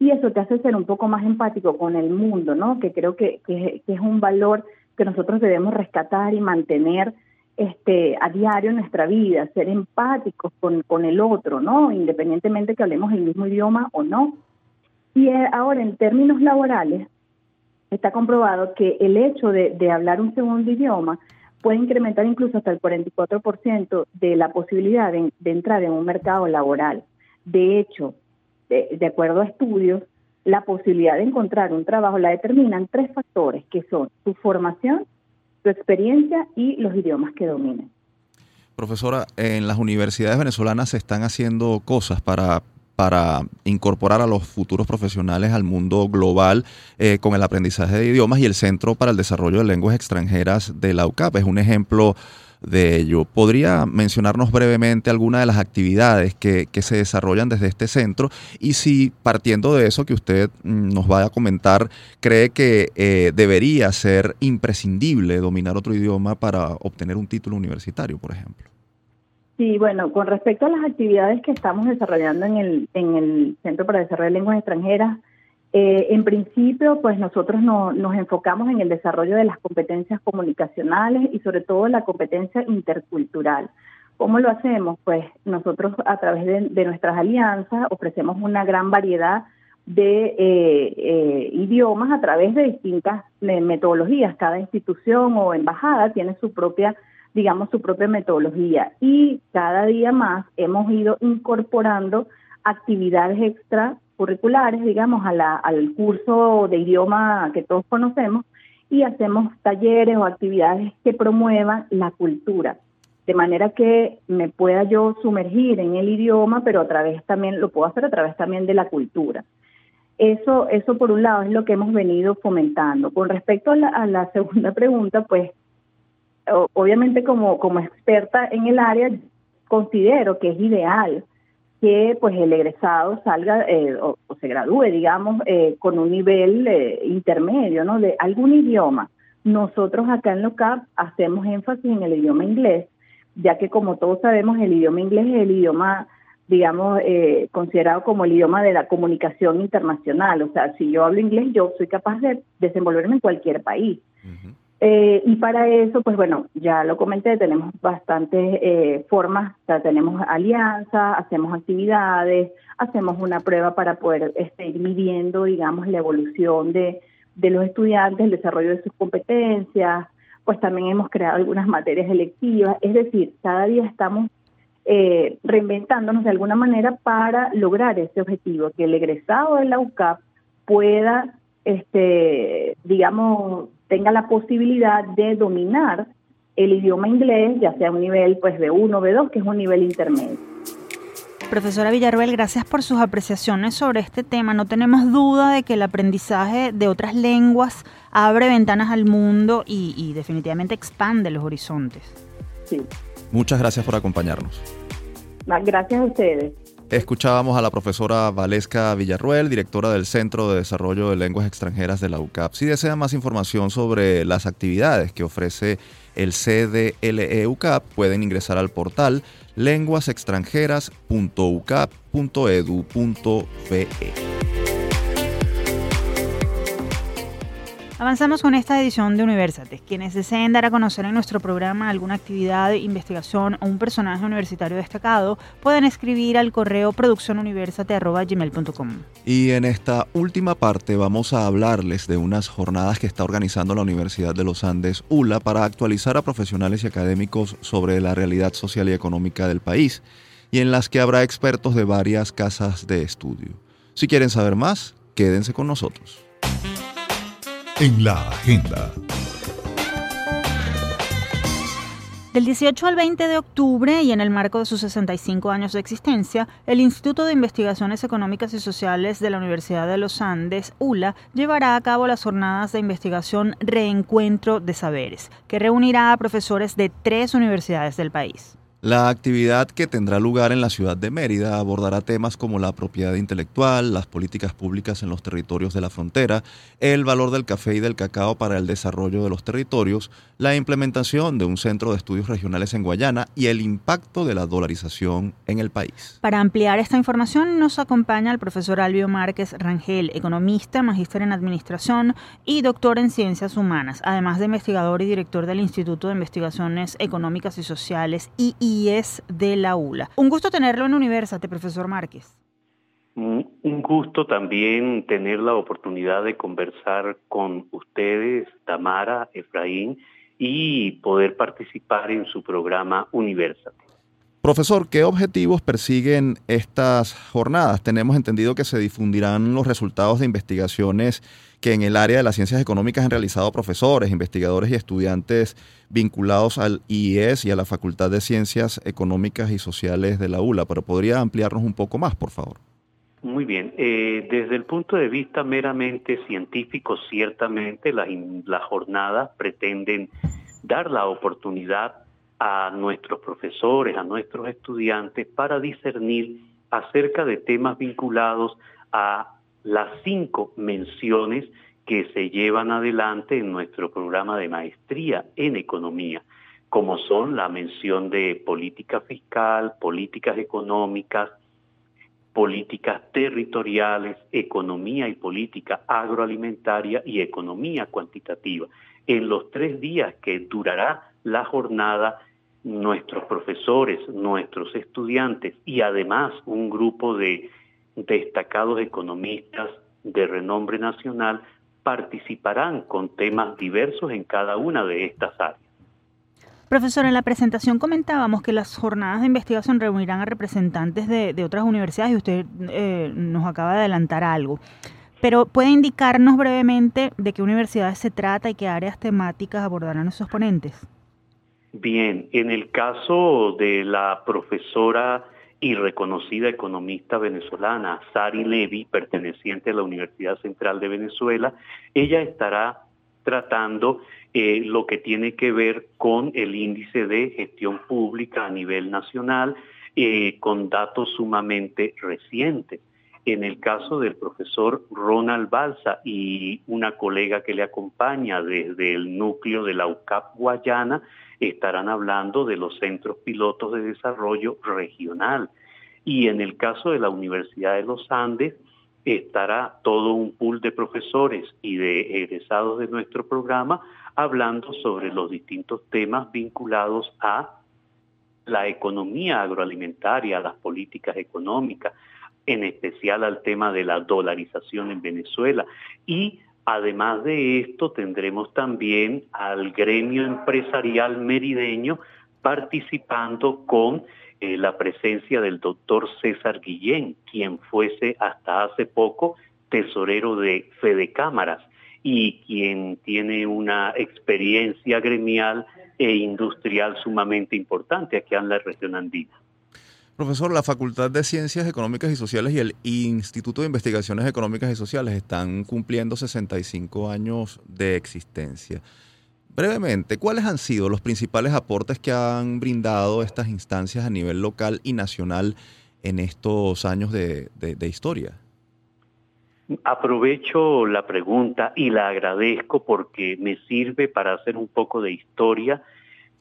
y eso te hace ser un poco más empático con el mundo, ¿no? Que creo que, que es un valor que nosotros debemos rescatar y mantener este, a diario en nuestra vida, ser empáticos con, con el otro, ¿no? Independientemente que hablemos el mismo idioma o no. Y eh, ahora, en términos laborales, está comprobado que el hecho de, hablar un segundo idioma puede incrementar incluso hasta el 44% de la posibilidad de, entrar en un mercado laboral. De hecho, de, acuerdo a estudios, la posibilidad de encontrar un trabajo la determinan tres factores, que son tu formación, tu experiencia y los idiomas que dominen. Profesora, en las universidades venezolanas se están haciendo cosas para para incorporar a los futuros profesionales al mundo global eh, con el aprendizaje de idiomas y el Centro para el Desarrollo de Lenguas Extranjeras de la UCAP es un ejemplo de ello. ¿Podría mencionarnos brevemente algunas de las actividades que, se desarrollan desde este centro? Y si partiendo de eso que usted mm, nos vaya a comentar, cree que eh, debería ser imprescindible dominar otro idioma para obtener un título universitario, por ejemplo. Sí, bueno, con respecto a las actividades que estamos desarrollando en el, en el Centro para Desarrollo de Lenguas Extranjeras, eh, en principio, pues nosotros nos enfocamos en el desarrollo de las competencias comunicacionales y sobre todo la competencia intercultural. ¿Cómo lo hacemos? Pues nosotros a través de, nuestras alianzas ofrecemos una gran variedad de eh, eh, idiomas a través de distintas metodologías. Cada institución o embajada tiene su propia digamos, su propia metodología. Y cada día más hemos ido incorporando actividades extracurriculares, digamos, a la, al curso de idioma que todos conocemos y hacemos talleres o actividades que promuevan la cultura, de manera que me pueda yo sumergir en el idioma, pero a través también, lo puedo hacer a través también de la cultura. Eso, eso por un lado es lo que hemos venido fomentando. Con respecto a la, a la segunda pregunta, pues obviamente como, como experta en el área, considero que es ideal que pues el egresado salga eh, o, se gradúe, digamos, eh, con un nivel eh, intermedio, ¿no? De algún idioma. Nosotros acá en LOCAP hacemos énfasis en el idioma inglés, ya que como todos sabemos el idioma inglés es el idioma, digamos, considerado como el idioma de la comunicación internacional. O sea, si yo hablo inglés, yo soy capaz de desenvolverme en cualquier país. Eh, y para eso, pues bueno, ya lo comenté, tenemos bastantes eh, formas, o tenemos alianzas, hacemos actividades, hacemos una prueba para poder este, ir midiendo, digamos, la evolución de, de los estudiantes, el desarrollo de sus competencias, pues también hemos creado algunas materias electivas, es decir, cada día estamos eh, reinventándonos de alguna manera para lograr ese objetivo, que el egresado de la UCAP pueda, este, digamos, tenga la posibilidad de dominar el idioma inglés, ya sea un nivel pues B1, B2, que es un nivel intermedio. Profesora Villarruel, gracias por sus apreciaciones sobre este tema. No tenemos duda de que el aprendizaje de otras lenguas abre ventanas al mundo y, y definitivamente expande los horizontes. Sí. Muchas gracias por acompañarnos. Gracias a ustedes. Escuchábamos a la profesora Valesca Villarruel, directora del Centro de Desarrollo de Lenguas Extranjeras de la UCAP. Si desean más información sobre las actividades que ofrece el CDLE UCAP, pueden ingresar al portal lenguasextranjeras.ucap.edu.be. Avanzamos con esta edición de Universate. Quienes deseen dar a conocer en nuestro programa alguna actividad, investigación o un personaje universitario destacado, pueden escribir al correo produccionuniversate.gmail.com. Y en esta última parte vamos a hablarles de unas jornadas que está organizando la Universidad de los Andes, ULA, para actualizar a profesionales y académicos sobre la realidad social y económica del país, y en las que habrá expertos de varias casas de estudio. Si quieren saber más, quédense con nosotros en la agenda. Del 18 al 20 de octubre y en el marco de sus 65 años de existencia, el Instituto de Investigaciones Económicas y Sociales de la Universidad de los Andes, ULA, llevará a cabo las jornadas de investigación Reencuentro de Saberes, que reunirá a profesores de tres universidades del país. La actividad que tendrá lugar en la ciudad de Mérida abordará temas como la propiedad intelectual, las políticas públicas en los territorios de la frontera, el valor del café y del cacao para el desarrollo de los territorios, la implementación de un centro de estudios regionales en Guayana y el impacto de la dolarización en el país. Para ampliar esta información nos acompaña el profesor Albio Márquez Rangel, economista, magíster en administración y doctor en ciencias humanas, además de investigador y director del Instituto de Investigaciones Económicas y Sociales y es de la ULA. Un gusto tenerlo en Universate, profesor Márquez. Un gusto también tener la oportunidad de conversar con ustedes, Tamara, Efraín, y poder participar en su programa Universate. Profesor, ¿qué objetivos persiguen estas jornadas? Tenemos entendido que se difundirán los resultados de investigaciones que en el área de las ciencias económicas han realizado profesores, investigadores y estudiantes vinculados al IES y a la Facultad de Ciencias Económicas y Sociales de la ULA, pero podría ampliarnos un poco más, por favor. Muy bien, eh, desde el punto de vista meramente científico, ciertamente las, las jornadas pretenden dar la oportunidad a nuestros profesores, a nuestros estudiantes, para discernir acerca de temas vinculados a las cinco menciones que se llevan adelante en nuestro programa de maestría en economía, como son la mención de política fiscal, políticas económicas, políticas territoriales, economía y política agroalimentaria y economía cuantitativa. En los tres días que durará la jornada, nuestros profesores, nuestros estudiantes y además un grupo de destacados economistas de renombre nacional participarán con temas diversos en cada una de estas áreas. Profesor, en la presentación comentábamos que las jornadas de investigación reunirán a representantes de, otras universidades y usted eh, nos acaba de adelantar algo. Pero ¿puede indicarnos brevemente de qué universidades se trata y qué áreas temáticas abordarán esos ponentes? Bien, en el caso de la profesora y reconocida economista venezolana Sari Levy, perteneciente a la Universidad Central de Venezuela, ella estará tratando eh, lo que tiene que ver con el índice de gestión pública a nivel nacional, eh, con datos sumamente recientes. En el caso del profesor Ronald Balsa y una colega que le acompaña desde el núcleo de la UCAP Guayana, estarán hablando de los centros pilotos de desarrollo regional. Y en el caso de la Universidad de los Andes, estará todo un pool de profesores y de egresados de nuestro programa hablando sobre los distintos temas vinculados a la economía agroalimentaria, a las políticas económicas, en especial al tema de la dolarización en Venezuela y Además de esto, tendremos también al gremio empresarial merideño participando con eh, la presencia del doctor César Guillén, quien fuese hasta hace poco tesorero de Fede Cámaras y quien tiene una experiencia gremial e industrial sumamente importante aquí en la región andina. Profesor, la Facultad de Ciencias Económicas y Sociales y el Instituto de Investigaciones Económicas y Sociales están cumpliendo 65 años de existencia. Brevemente, ¿cuáles han sido los principales aportes que han brindado estas instancias a nivel local y nacional en estos años de, historia? Aprovecho la pregunta y la agradezco porque me sirve para hacer un poco de historia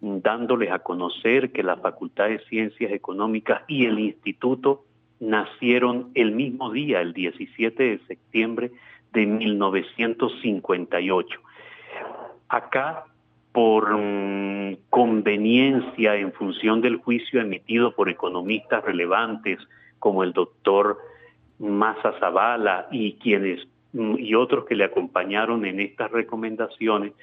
dándoles a conocer que la Facultad de Ciencias Económicas y el Instituto nacieron el mismo día, el 17 de septiembre de 1958. Acá, por mm, conveniencia en función del juicio emitido por economistas relevantes como el doctor Massa Zavala y quienes mm, y otros que le acompañaron en estas recomendaciones,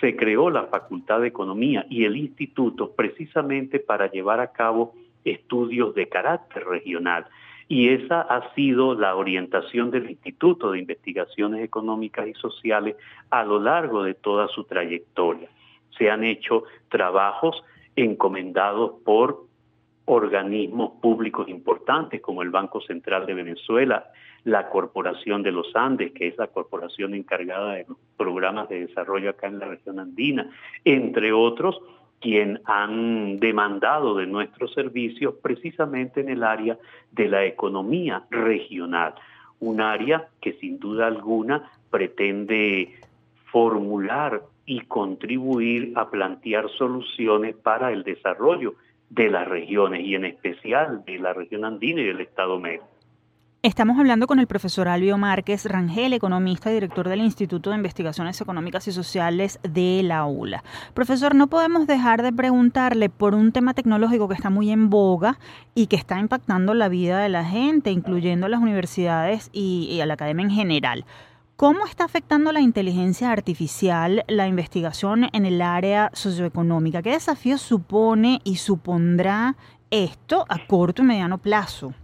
se creó la Facultad de Economía y el Instituto precisamente para llevar a cabo estudios de carácter regional. Y esa ha sido la orientación del Instituto de Investigaciones Económicas y Sociales a lo largo de toda su trayectoria. Se han hecho trabajos encomendados por organismos públicos importantes como el Banco Central de Venezuela, la Corporación de los Andes, que es la corporación encargada de los programas de desarrollo acá en la región andina, entre otros, quien han demandado de nuestros servicios precisamente en el área de la economía regional, un área que sin duda alguna pretende formular y contribuir a plantear soluciones para el desarrollo de las regiones y en especial de la región andina y del Estado medio. Estamos hablando con el profesor Albio Márquez Rangel, economista y director del Instituto de Investigaciones Económicas y Sociales de la ULA. Profesor, no podemos dejar de preguntarle por un tema tecnológico que está muy en boga y que está impactando la vida de la gente, incluyendo las universidades y, a la academia en general. ¿Cómo está afectando la inteligencia artificial la investigación en el área socioeconómica? ¿Qué desafíos supone y supondrá esto a corto y mediano plazo?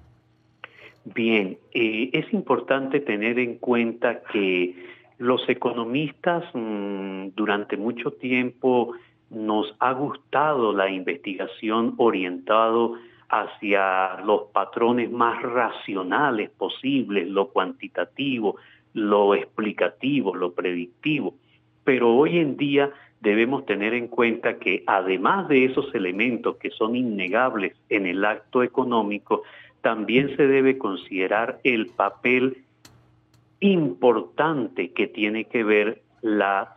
Bien, eh, es importante tener en cuenta que los economistas mm, durante mucho tiempo nos ha gustado la investigación orientado hacia los patrones más racionales posibles, lo cuantitativo, lo explicativo, lo predictivo. Pero hoy en día debemos tener en cuenta que además de esos elementos que son innegables en el acto económico, también se debe considerar el papel importante que tiene que ver la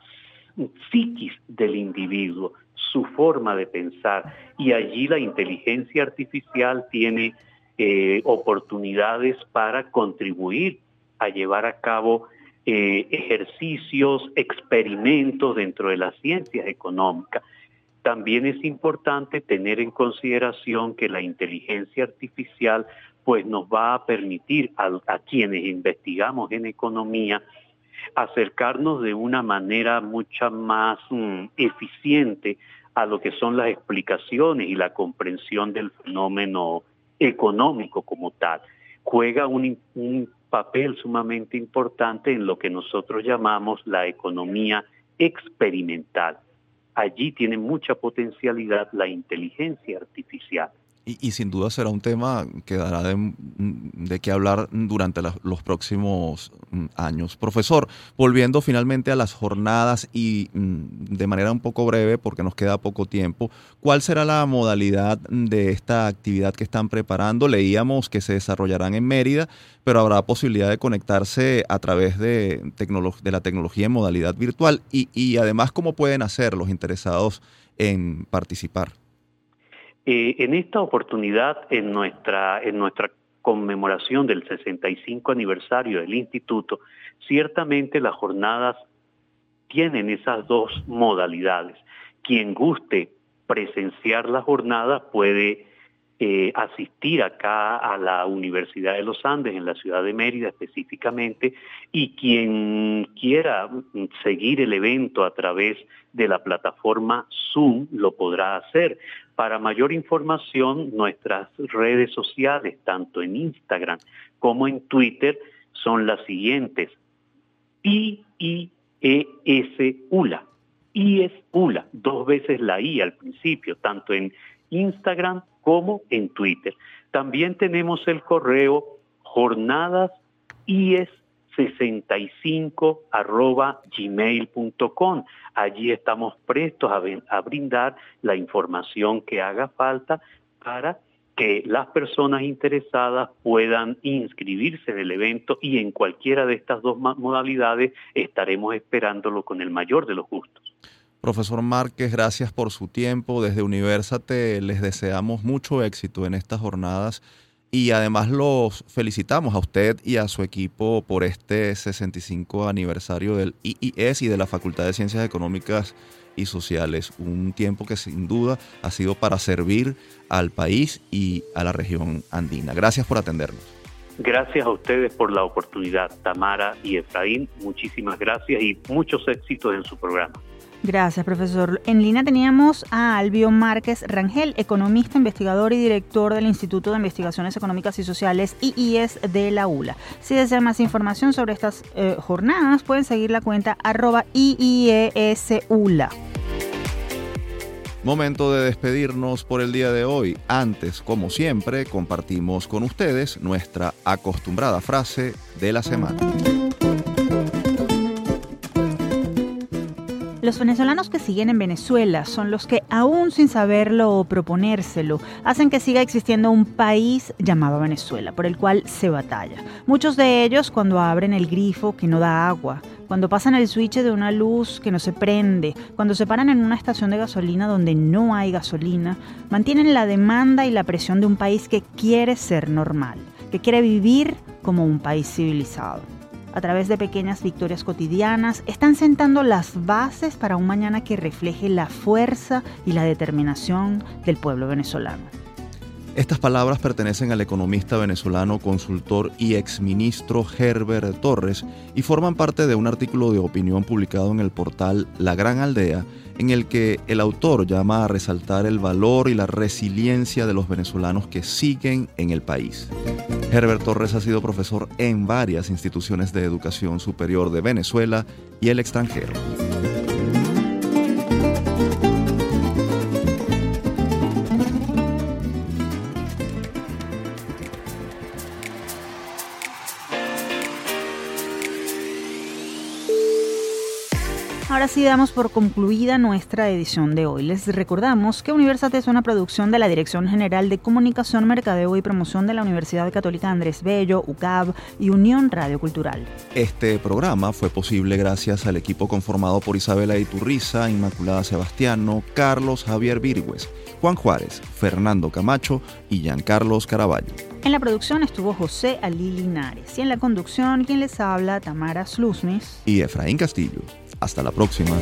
psiquis del individuo, su forma de pensar. Y allí la inteligencia artificial tiene eh, oportunidades para contribuir a llevar a cabo eh, ejercicios, experimentos dentro de las ciencias económicas. También es importante tener en consideración que la inteligencia artificial pues nos va a permitir a, quienes investigamos en economía acercarnos de una manera mucho más mm, eficiente a lo que son las explicaciones y la comprensión del fenómeno económico como tal. Juega un papel sumamente importante en lo que nosotros llamamos la economía experimental allí tiene mucha potencialidad la inteligencia artificial. Y, sin duda será un tema que dará de, qué hablar durante los próximos mm, años. Profesor, volviendo finalmente a las jornadas y mm, de manera un poco breve, porque nos queda poco tiempo, ¿cuál será la modalidad de esta actividad que están preparando? Leíamos que se desarrollarán en Mérida, pero habrá posibilidad de conectarse a través de, la tecnología en modalidad virtual y además cómo pueden hacer los interesados en participar. Eh, en esta oportunidad, en nuestra, en nuestra conmemoración del 65 aniversario del instituto, ciertamente las jornadas tienen esas dos modalidades. Quien guste presenciar la jornada puede eh, asistir acá a la Universidad de los Andes, en la ciudad de Mérida específicamente, y quien quiera seguir el evento a través de la plataforma Zoom lo podrá hacer. Para mayor información, nuestras redes sociales, tanto en Instagram como en Twitter, son las siguientes. I-I-E-S ULA. I es ULA, dos veces la I al principio, tanto en Instagram como en Twitter. También tenemos el correo jornadas 65 arroba gmail.com. Allí estamos prestos a, a, brindar la información que haga falta para que las personas interesadas puedan inscribirse en el evento y en cualquiera de estas dos modalidades estaremos esperándolo con el mayor de los gustos. Profesor Márquez, gracias por su tiempo. Desde Universate les deseamos mucho éxito en estas jornadas y además los felicitamos a usted y a su equipo por este 65 aniversario del IIS y de la Facultad de Ciencias Económicas y Sociales. Un tiempo que sin duda ha sido para servir al país y a la región andina. Gracias por atendernos. Gracias a ustedes por la oportunidad, Tamara y Efraín. Muchísimas gracias y muchos éxitos en su programa. Gracias, profesor. En línea teníamos a Albio Márquez Rangel, economista, investigador y director del Instituto de Investigaciones Económicas y Sociales IIS de la ULA. Si desean más información sobre estas eh, jornadas, pueden seguir la cuenta arroba IIESULA. Momento de despedirnos por el día de hoy. Antes, como siempre, compartimos con ustedes nuestra acostumbrada frase de la semana. Los venezolanos que siguen en Venezuela son los que, aún sin saberlo o proponérselo, hacen que siga existiendo un país llamado Venezuela, por el cual se batalla. Muchos de ellos, cuando abren el grifo que no da agua, cuando pasan el switch de una luz que no se prende, cuando se paran en una estación de gasolina donde no hay gasolina, mantienen la demanda y la presión de un país que quiere ser normal, que quiere vivir como un país civilizado. A través de pequeñas victorias cotidianas, están sentando las bases para un mañana que refleje la fuerza y la determinación del pueblo venezolano. Estas palabras pertenecen al economista venezolano, consultor y exministro Herbert Torres y forman parte de un artículo de opinión publicado en el portal La Gran Aldea, en el que el autor llama a resaltar el valor y la resiliencia de los venezolanos que siguen en el país. Herbert Torres ha sido profesor en varias instituciones de educación superior de Venezuela y el extranjero. Ahora sí damos por concluida nuestra edición de hoy. Les recordamos que Universat es una producción de la Dirección General de Comunicación, Mercadeo y Promoción de la Universidad Católica Andrés Bello, UCAB y Unión Radio Cultural. Este programa fue posible gracias al equipo conformado por Isabela Iturriza, Inmaculada Sebastiano, Carlos Javier Virgües, Juan Juárez, Fernando Camacho y Giancarlos Caraballo. En la producción estuvo José Ali Linares y en la conducción quien les habla Tamara Slusmis y Efraín Castillo. Hasta la próxima.